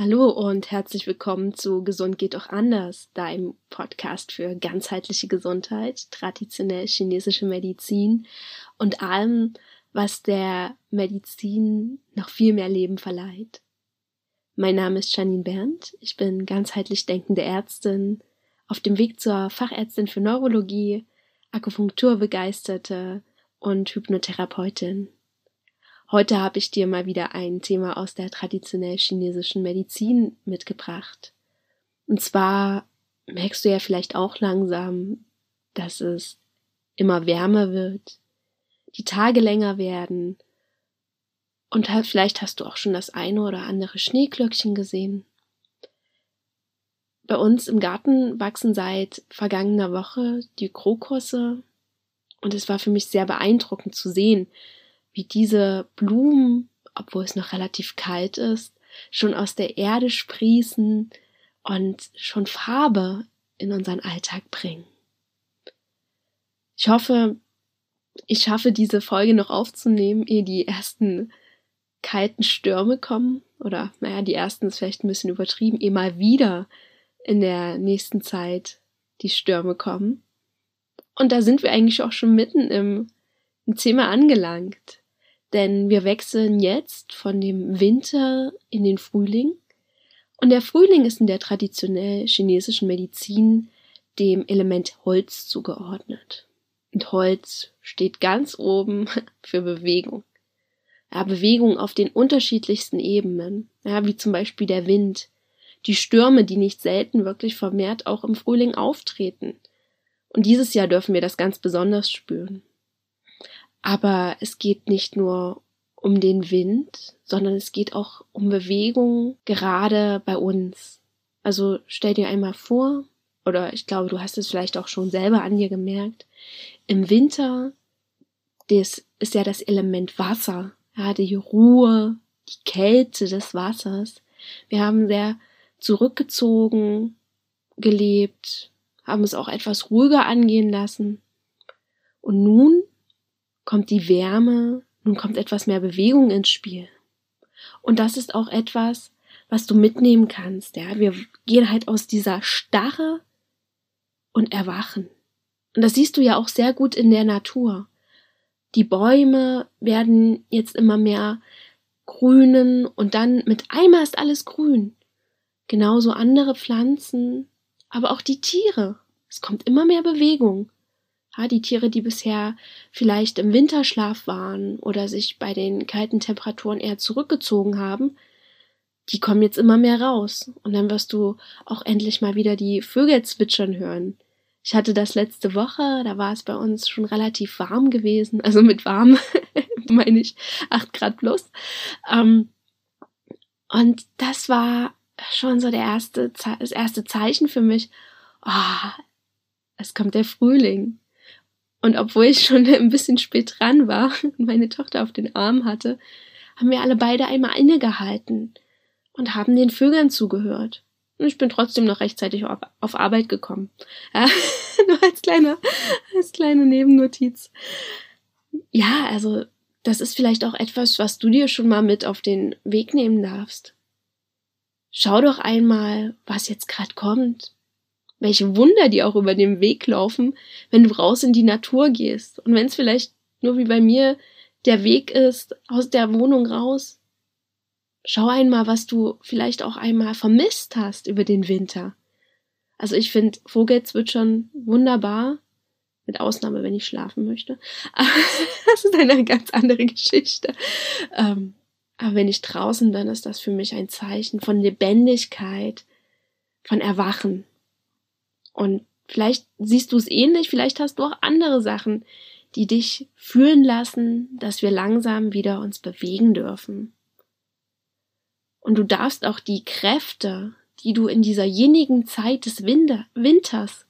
Hallo und herzlich willkommen zu Gesund geht auch anders, deinem Podcast für ganzheitliche Gesundheit, traditionell chinesische Medizin und allem, was der Medizin noch viel mehr Leben verleiht. Mein Name ist Janine Berndt, ich bin ganzheitlich denkende Ärztin, auf dem Weg zur Fachärztin für Neurologie, Akupunkturbegeisterte und Hypnotherapeutin. Heute habe ich dir mal wieder ein Thema aus der traditionell chinesischen Medizin mitgebracht. Und zwar merkst du ja vielleicht auch langsam, dass es immer wärmer wird, die Tage länger werden und vielleicht hast du auch schon das eine oder andere Schneeglöckchen gesehen. Bei uns im Garten wachsen seit vergangener Woche die Krokusse und es war für mich sehr beeindruckend zu sehen, wie diese Blumen, obwohl es noch relativ kalt ist, schon aus der Erde sprießen und schon Farbe in unseren Alltag bringen. Ich hoffe, ich schaffe diese Folge noch aufzunehmen, ehe die ersten kalten Stürme kommen. Oder, naja, die ersten ist vielleicht ein bisschen übertrieben, ehe mal wieder in der nächsten Zeit die Stürme kommen. Und da sind wir eigentlich auch schon mitten im, im Thema angelangt. Denn wir wechseln jetzt von dem Winter in den Frühling. Und der Frühling ist in der traditionell chinesischen Medizin dem Element Holz zugeordnet. Und Holz steht ganz oben für Bewegung. Ja, Bewegung auf den unterschiedlichsten Ebenen, ja, wie zum Beispiel der Wind, die Stürme, die nicht selten wirklich vermehrt auch im Frühling auftreten. Und dieses Jahr dürfen wir das ganz besonders spüren. Aber es geht nicht nur um den Wind, sondern es geht auch um Bewegung, gerade bei uns. Also stell dir einmal vor, oder ich glaube, du hast es vielleicht auch schon selber an dir gemerkt, im Winter, das ist ja das Element Wasser, ja, die Ruhe, die Kälte des Wassers. Wir haben sehr zurückgezogen gelebt, haben es auch etwas ruhiger angehen lassen. Und nun kommt die Wärme, nun kommt etwas mehr Bewegung ins Spiel. Und das ist auch etwas, was du mitnehmen kannst, ja. Wir gehen halt aus dieser Starre und erwachen. Und das siehst du ja auch sehr gut in der Natur. Die Bäume werden jetzt immer mehr grünen und dann mit einmal ist alles grün. Genauso andere Pflanzen, aber auch die Tiere. Es kommt immer mehr Bewegung. Ja, die Tiere, die bisher vielleicht im Winterschlaf waren oder sich bei den kalten Temperaturen eher zurückgezogen haben, die kommen jetzt immer mehr raus. Und dann wirst du auch endlich mal wieder die Vögel zwitschern hören. Ich hatte das letzte Woche, da war es bei uns schon relativ warm gewesen. Also mit warm meine ich acht Grad plus. Ähm, und das war schon so der erste, das erste Zeichen für mich. Oh, es kommt der Frühling. Und obwohl ich schon ein bisschen spät dran war und meine Tochter auf den Arm hatte, haben wir alle beide einmal innegehalten und haben den Vögeln zugehört. Und ich bin trotzdem noch rechtzeitig auf, auf Arbeit gekommen. Ja, nur als kleine, als kleine Nebennotiz. Ja, also das ist vielleicht auch etwas, was du dir schon mal mit auf den Weg nehmen darfst. Schau doch einmal, was jetzt gerade kommt welche Wunder die auch über den Weg laufen, wenn du raus in die Natur gehst. Und wenn es vielleicht nur wie bei mir der Weg ist, aus der Wohnung raus, schau einmal, was du vielleicht auch einmal vermisst hast über den Winter. Also ich finde Vogelzwitschern wunderbar, mit Ausnahme, wenn ich schlafen möchte. das ist eine ganz andere Geschichte. Ähm, aber wenn ich draußen bin, ist das für mich ein Zeichen von Lebendigkeit, von Erwachen. Und vielleicht siehst du es ähnlich, vielleicht hast du auch andere Sachen, die dich fühlen lassen, dass wir langsam wieder uns bewegen dürfen. Und du darfst auch die Kräfte, die du in dieser jenigen Zeit des Winter, Winters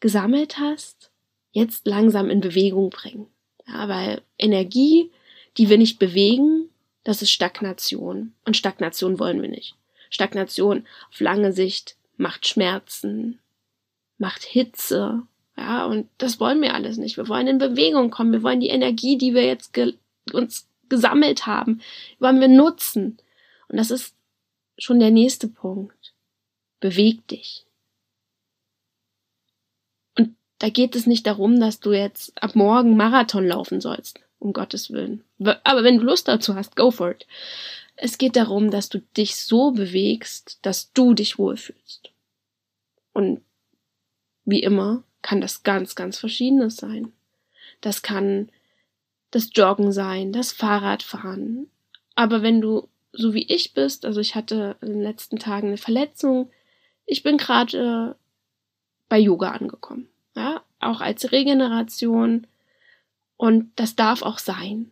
gesammelt hast, jetzt langsam in Bewegung bringen. Ja, weil Energie, die wir nicht bewegen, das ist Stagnation. Und Stagnation wollen wir nicht. Stagnation auf lange Sicht macht Schmerzen, macht Hitze. Ja, und das wollen wir alles nicht. Wir wollen in Bewegung kommen. Wir wollen die Energie, die wir jetzt ge uns gesammelt haben, wollen wir nutzen. Und das ist schon der nächste Punkt. Beweg dich. Und da geht es nicht darum, dass du jetzt ab morgen Marathon laufen sollst, um Gottes Willen. Aber wenn du Lust dazu hast, go for it. Es geht darum, dass du dich so bewegst, dass du dich wohlfühlst. Und wie immer kann das ganz, ganz verschiedenes sein. Das kann das Joggen sein, das Fahrradfahren. Aber wenn du so wie ich bist, also ich hatte in den letzten Tagen eine Verletzung, ich bin gerade äh, bei Yoga angekommen. Ja, auch als Regeneration. Und das darf auch sein.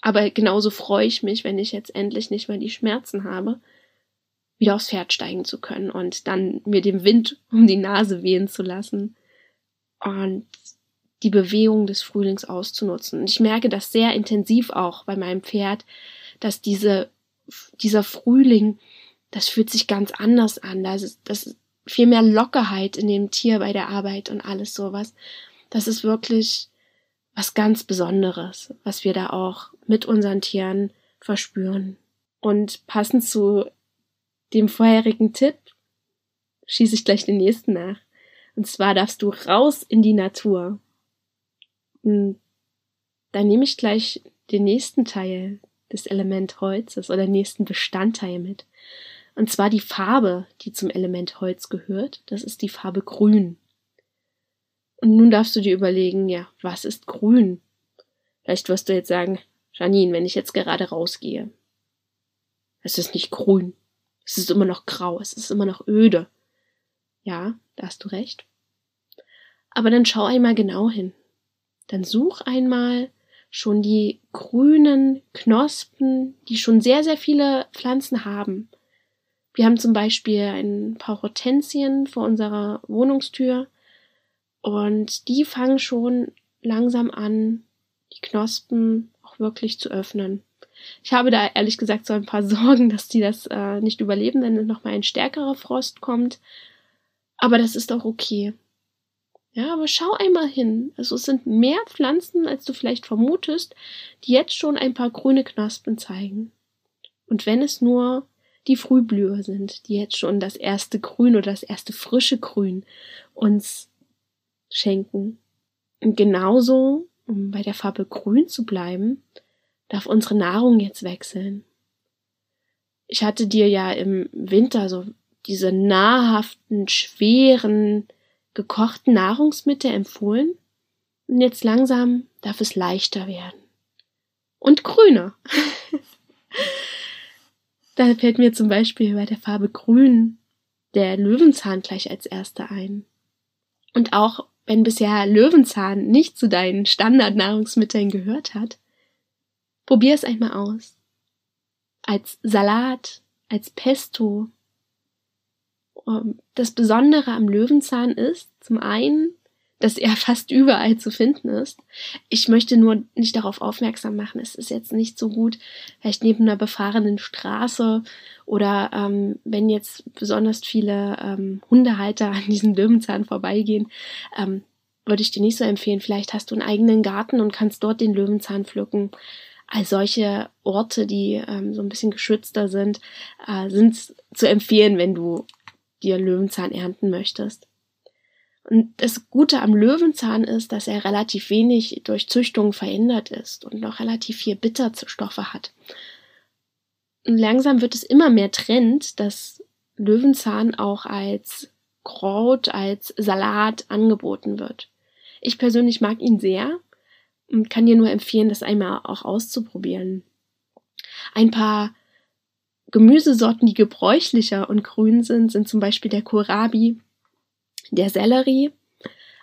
Aber genauso freue ich mich, wenn ich jetzt endlich nicht mehr die Schmerzen habe, wieder aufs Pferd steigen zu können und dann mir den Wind um die Nase wehen zu lassen und die Bewegung des Frühlings auszunutzen. Und ich merke das sehr intensiv auch bei meinem Pferd, dass diese, dieser Frühling, das fühlt sich ganz anders an. Das ist, das ist viel mehr Lockerheit in dem Tier bei der Arbeit und alles sowas. Das ist wirklich was ganz Besonderes, was wir da auch mit unseren Tieren verspüren. Und passend zu dem vorherigen Tipp schieße ich gleich den nächsten nach. Und zwar darfst du raus in die Natur. Und dann nehme ich gleich den nächsten Teil des Element Holzes oder nächsten Bestandteil mit. Und zwar die Farbe, die zum Element Holz gehört. Das ist die Farbe Grün. Und nun darfst du dir überlegen, ja, was ist grün? Vielleicht wirst du jetzt sagen, Janine, wenn ich jetzt gerade rausgehe, es ist nicht grün. Es ist immer noch grau, es ist immer noch öde. Ja, da hast du recht. Aber dann schau einmal genau hin. Dann such einmal schon die grünen Knospen, die schon sehr, sehr viele Pflanzen haben. Wir haben zum Beispiel ein paar Hortensien vor unserer Wohnungstür und die fangen schon langsam an, die Knospen auch wirklich zu öffnen. Ich habe da ehrlich gesagt so ein paar Sorgen, dass die das äh, nicht überleben, wenn nochmal ein stärkerer Frost kommt. Aber das ist auch okay. Ja, aber schau einmal hin. Also es sind mehr Pflanzen, als du vielleicht vermutest, die jetzt schon ein paar grüne Knospen zeigen. Und wenn es nur die Frühblüher sind, die jetzt schon das erste Grün oder das erste frische Grün uns schenken. Und genauso, um bei der Farbe grün zu bleiben, darf unsere Nahrung jetzt wechseln. Ich hatte dir ja im Winter so diese nahrhaften, schweren, gekochten Nahrungsmittel empfohlen. Und jetzt langsam darf es leichter werden. Und grüner. da fällt mir zum Beispiel bei der Farbe grün der Löwenzahn gleich als erster ein. Und auch wenn bisher Löwenzahn nicht zu deinen Standardnahrungsmitteln gehört hat, probier es einmal aus. Als Salat, als Pesto. Ähm, das Besondere am Löwenzahn ist zum einen, dass er fast überall zu finden ist. Ich möchte nur nicht darauf aufmerksam machen, es ist jetzt nicht so gut, vielleicht neben einer befahrenen Straße oder ähm, wenn jetzt besonders viele ähm, Hundehalter an diesem Löwenzahn vorbeigehen, ähm, würde ich dir nicht so empfehlen. Vielleicht hast du einen eigenen Garten und kannst dort den Löwenzahn pflücken. All solche Orte, die ähm, so ein bisschen geschützter sind, äh, sind zu empfehlen, wenn du dir Löwenzahn ernten möchtest. Und das Gute am Löwenzahn ist, dass er relativ wenig durch Züchtung verändert ist und noch relativ viel Bitterstoffe hat. Und langsam wird es immer mehr Trend, dass Löwenzahn auch als Kraut, als Salat angeboten wird. Ich persönlich mag ihn sehr und kann dir nur empfehlen, das einmal auch auszuprobieren. Ein paar Gemüsesorten, die gebräuchlicher und grün sind, sind zum Beispiel der Kohlrabi, der Sellerie,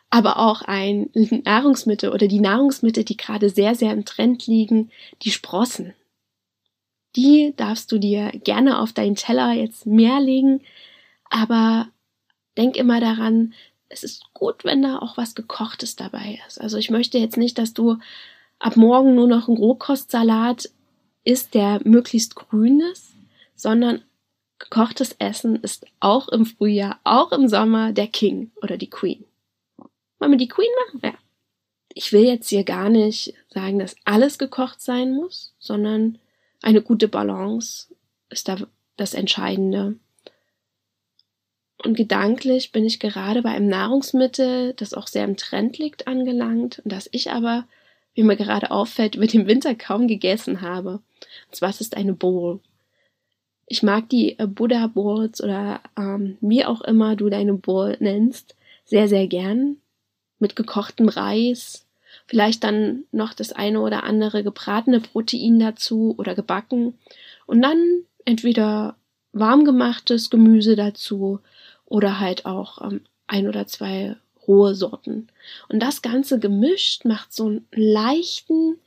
aber auch ein Nahrungsmittel oder die Nahrungsmittel, die gerade sehr, sehr im Trend liegen, die Sprossen. Die darfst du dir gerne auf deinen Teller jetzt mehr legen, aber denk immer daran, es ist gut, wenn da auch was Gekochtes dabei ist. Also ich möchte jetzt nicht, dass du ab morgen nur noch einen Rohkostsalat isst, der möglichst grün ist, sondern gekochtes Essen ist auch im Frühjahr, auch im Sommer der King oder die Queen. Wollen wir die Queen machen? Ja. Ich will jetzt hier gar nicht sagen, dass alles gekocht sein muss, sondern eine gute Balance ist da das Entscheidende. Und gedanklich bin ich gerade bei einem Nahrungsmittel, das auch sehr im Trend liegt, angelangt und das ich aber, wie mir gerade auffällt, über den Winter kaum gegessen habe. Und zwar ist eine Bowl. Ich mag die äh, Buddha Bowls oder ähm, wie auch immer du deine Bowl nennst, sehr, sehr gern. Mit gekochtem Reis, vielleicht dann noch das eine oder andere gebratene Protein dazu oder gebacken und dann entweder warm gemachtes Gemüse dazu oder halt auch ähm, ein oder zwei rohe Sorten. Und das Ganze gemischt macht so einen leichten,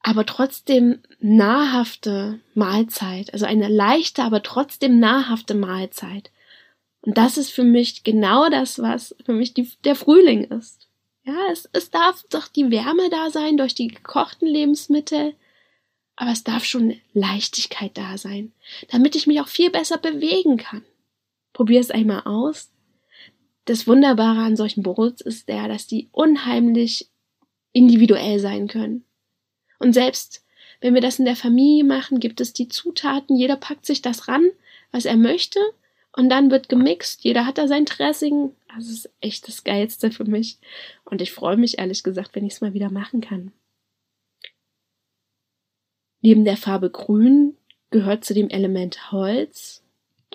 aber trotzdem nahrhafte Mahlzeit. Also eine leichte, aber trotzdem nahrhafte Mahlzeit. Und das ist für mich genau das, was für mich die, der Frühling ist. Ja, es, es darf doch die Wärme da sein durch die gekochten Lebensmittel, aber es darf schon Leichtigkeit da sein, damit ich mich auch viel besser bewegen kann. Probier es einmal aus. Das Wunderbare an solchen Bowls ist der, dass die unheimlich individuell sein können. Und selbst wenn wir das in der Familie machen, gibt es die Zutaten, jeder packt sich das ran, was er möchte, und dann wird gemixt, jeder hat da sein Dressing. Das ist echt das Geilste für mich. Und ich freue mich ehrlich gesagt, wenn ich es mal wieder machen kann. Neben der Farbe Grün gehört zu dem Element Holz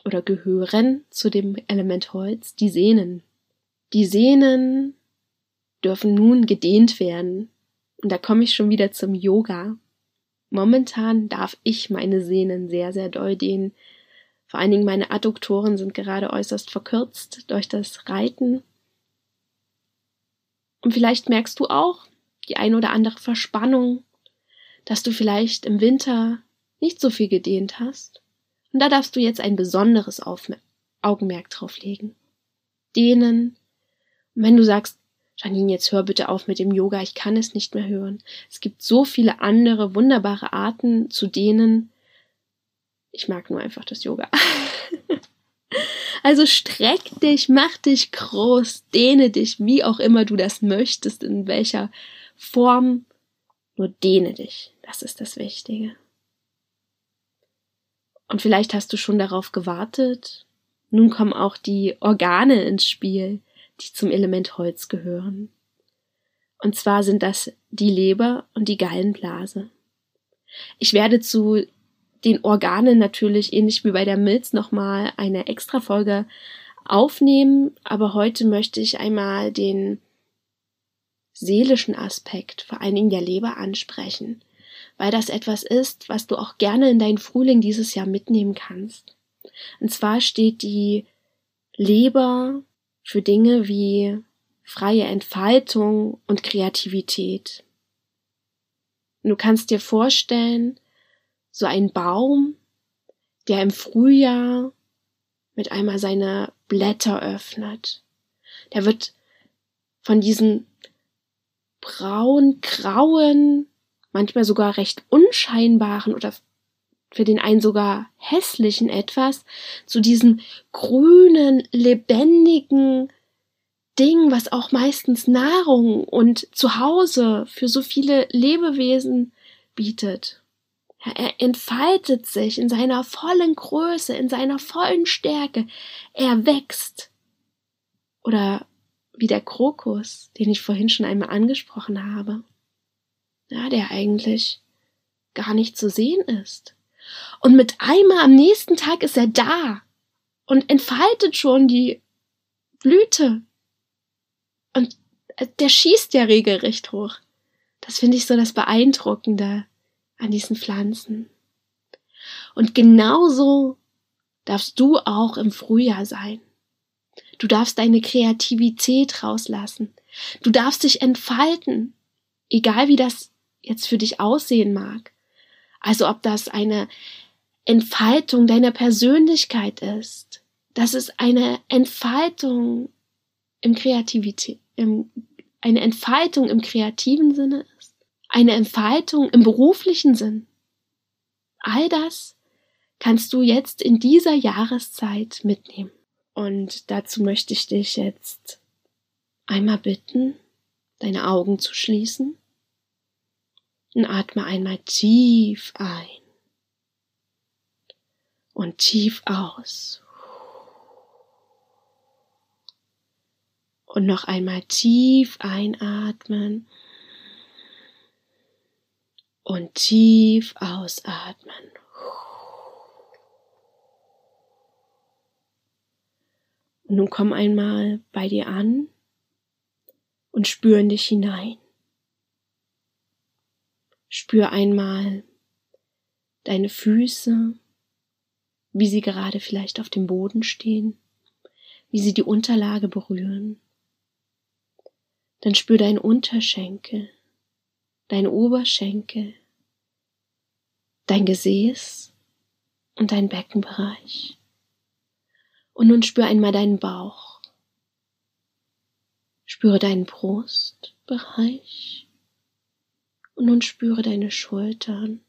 oder gehören zu dem Element Holz die Sehnen. Die Sehnen dürfen nun gedehnt werden. Und da komme ich schon wieder zum Yoga. Momentan darf ich meine Sehnen sehr, sehr doll dehnen. Vor allen Dingen meine Adduktoren sind gerade äußerst verkürzt durch das Reiten. Und vielleicht merkst du auch die ein oder andere Verspannung, dass du vielleicht im Winter nicht so viel gedehnt hast. Und da darfst du jetzt ein besonderes Aufmer Augenmerk drauf legen. Dehnen. Und wenn du sagst, Janine, jetzt hör bitte auf mit dem Yoga, ich kann es nicht mehr hören. Es gibt so viele andere wunderbare Arten zu dehnen. Ich mag nur einfach das Yoga. also streck dich, mach dich groß, dehne dich, wie auch immer du das möchtest, in welcher Form. Nur dehne dich. Das ist das Wichtige. Und vielleicht hast du schon darauf gewartet. Nun kommen auch die Organe ins Spiel, die zum Element Holz gehören. Und zwar sind das die Leber und die Gallenblase. Ich werde zu den Organen natürlich ähnlich wie bei der Milz nochmal eine extra Folge aufnehmen, aber heute möchte ich einmal den seelischen Aspekt, vor allen Dingen der Leber ansprechen weil das etwas ist, was du auch gerne in deinen Frühling dieses Jahr mitnehmen kannst. Und zwar steht die Leber für Dinge wie freie Entfaltung und Kreativität. Du kannst dir vorstellen, so ein Baum, der im Frühjahr mit einmal seine Blätter öffnet. Der wird von diesen braun-grauen manchmal sogar recht unscheinbaren oder für den einen sogar hässlichen etwas zu diesem grünen, lebendigen Ding, was auch meistens Nahrung und Zuhause für so viele Lebewesen bietet. Er entfaltet sich in seiner vollen Größe, in seiner vollen Stärke. Er wächst. Oder wie der Krokus, den ich vorhin schon einmal angesprochen habe ja, der eigentlich gar nicht zu sehen ist. Und mit einmal am nächsten Tag ist er da und entfaltet schon die Blüte. Und äh, der schießt ja regelrecht hoch. Das finde ich so das Beeindruckende an diesen Pflanzen. Und genauso darfst du auch im Frühjahr sein. Du darfst deine Kreativität rauslassen. Du darfst dich entfalten. Egal wie das jetzt für dich aussehen mag. Also ob das eine Entfaltung deiner Persönlichkeit ist, dass es eine Entfaltung im Kreativität, im, eine Entfaltung im kreativen Sinne ist, eine Entfaltung im beruflichen Sinn. All das kannst du jetzt in dieser Jahreszeit mitnehmen. Und dazu möchte ich dich jetzt einmal bitten, deine Augen zu schließen und atme einmal tief ein Und tief aus. Und noch einmal tief einatmen. Und tief ausatmen. Und nun komm einmal bei dir an und spür in dich hinein. Spür einmal deine Füße, wie sie gerade vielleicht auf dem Boden stehen, wie sie die Unterlage berühren. Dann spür deinen Unterschenkel, dein Oberschenkel, dein Gesäß und dein Beckenbereich. Und nun spür einmal deinen Bauch. Spüre deinen Brustbereich. Und nun spüre deine Schultern.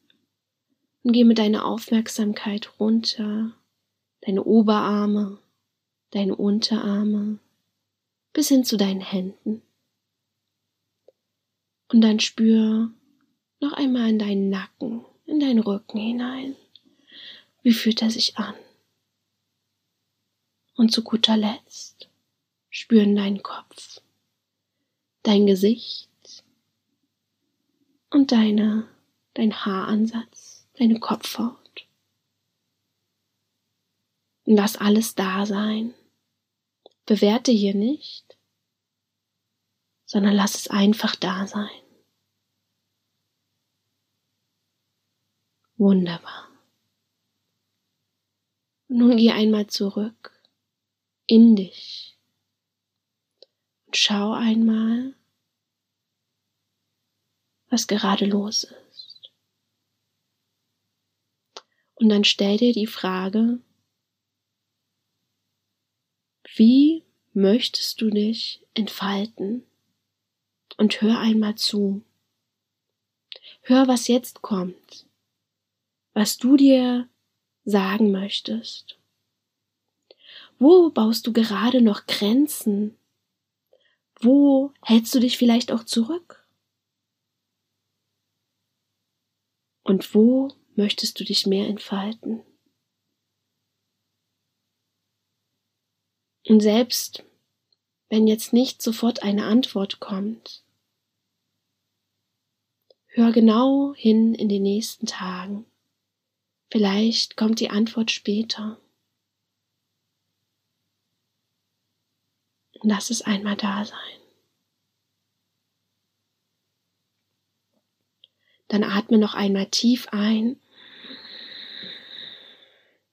Und geh mit deiner Aufmerksamkeit runter. Deine Oberarme, deine Unterarme, bis hin zu deinen Händen. Und dann spür noch einmal in deinen Nacken, in deinen Rücken hinein. Wie fühlt er sich an? Und zu guter Letzt spüren deinen Kopf, dein Gesicht und deine, dein Haaransatz, deine Kopfhaut. Und lass alles da sein. Bewerte hier nicht, sondern lass es einfach da sein. Wunderbar. nun geh einmal zurück in dich. Und schau einmal, was gerade los ist. Und dann stell dir die Frage, wie möchtest du dich entfalten? Und hör einmal zu. Hör, was jetzt kommt, was du dir sagen möchtest. Wo baust du gerade noch Grenzen? Wo hältst du dich vielleicht auch zurück? Und wo möchtest du dich mehr entfalten? Und selbst wenn jetzt nicht sofort eine Antwort kommt, hör genau hin in den nächsten Tagen. Vielleicht kommt die Antwort später. Lass es einmal da sein. Dann atme noch einmal tief ein,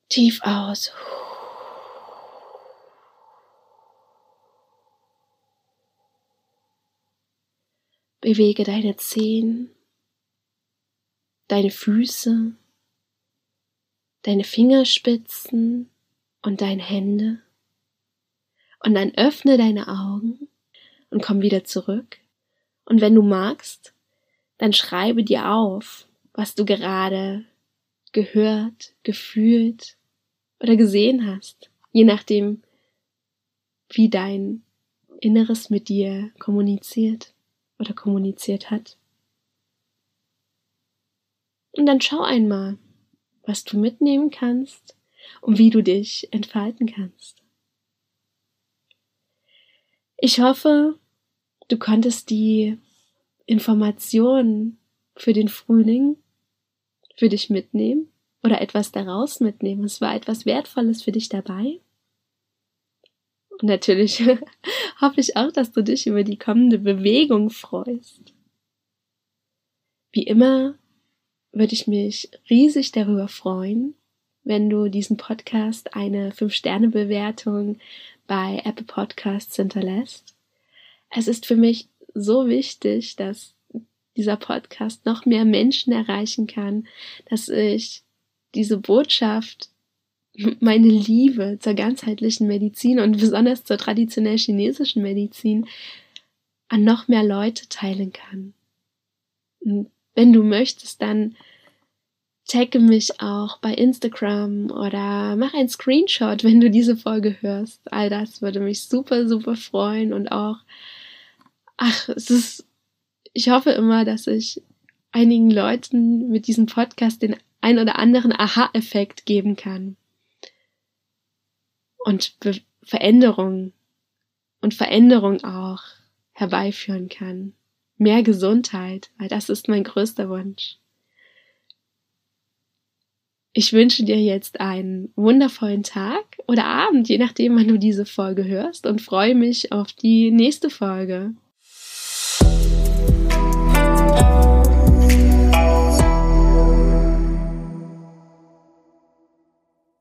tief aus. Bewege deine Zehen, deine Füße, deine Fingerspitzen und deine Hände. Und dann öffne deine Augen und komm wieder zurück. Und wenn du magst, dann schreibe dir auf, was du gerade gehört, gefühlt oder gesehen hast, je nachdem, wie dein Inneres mit dir kommuniziert oder kommuniziert hat. Und dann schau einmal, was du mitnehmen kannst und wie du dich entfalten kannst. Ich hoffe, du konntest die Informationen für den Frühling für dich mitnehmen oder etwas daraus mitnehmen. Es war etwas Wertvolles für dich dabei. Und natürlich hoffe ich auch, dass du dich über die kommende Bewegung freust. Wie immer würde ich mich riesig darüber freuen, wenn du diesen Podcast eine 5-Sterne-Bewertung bei Apple Podcasts hinterlässt. Es ist für mich so wichtig, dass dieser Podcast noch mehr Menschen erreichen kann, dass ich diese Botschaft, meine Liebe zur ganzheitlichen Medizin und besonders zur traditionell chinesischen Medizin an noch mehr Leute teilen kann. Und wenn du möchtest, dann tagge mich auch bei Instagram oder mach ein Screenshot, wenn du diese Folge hörst. All das würde mich super, super freuen und auch, ach, es ist, ich hoffe immer, dass ich einigen Leuten mit diesem Podcast den ein oder anderen Aha-Effekt geben kann. und Be Veränderung und Veränderung auch herbeiführen kann. Mehr Gesundheit, weil das ist mein größter Wunsch. Ich wünsche dir jetzt einen wundervollen Tag oder Abend, je nachdem, wann du diese Folge hörst und freue mich auf die nächste Folge.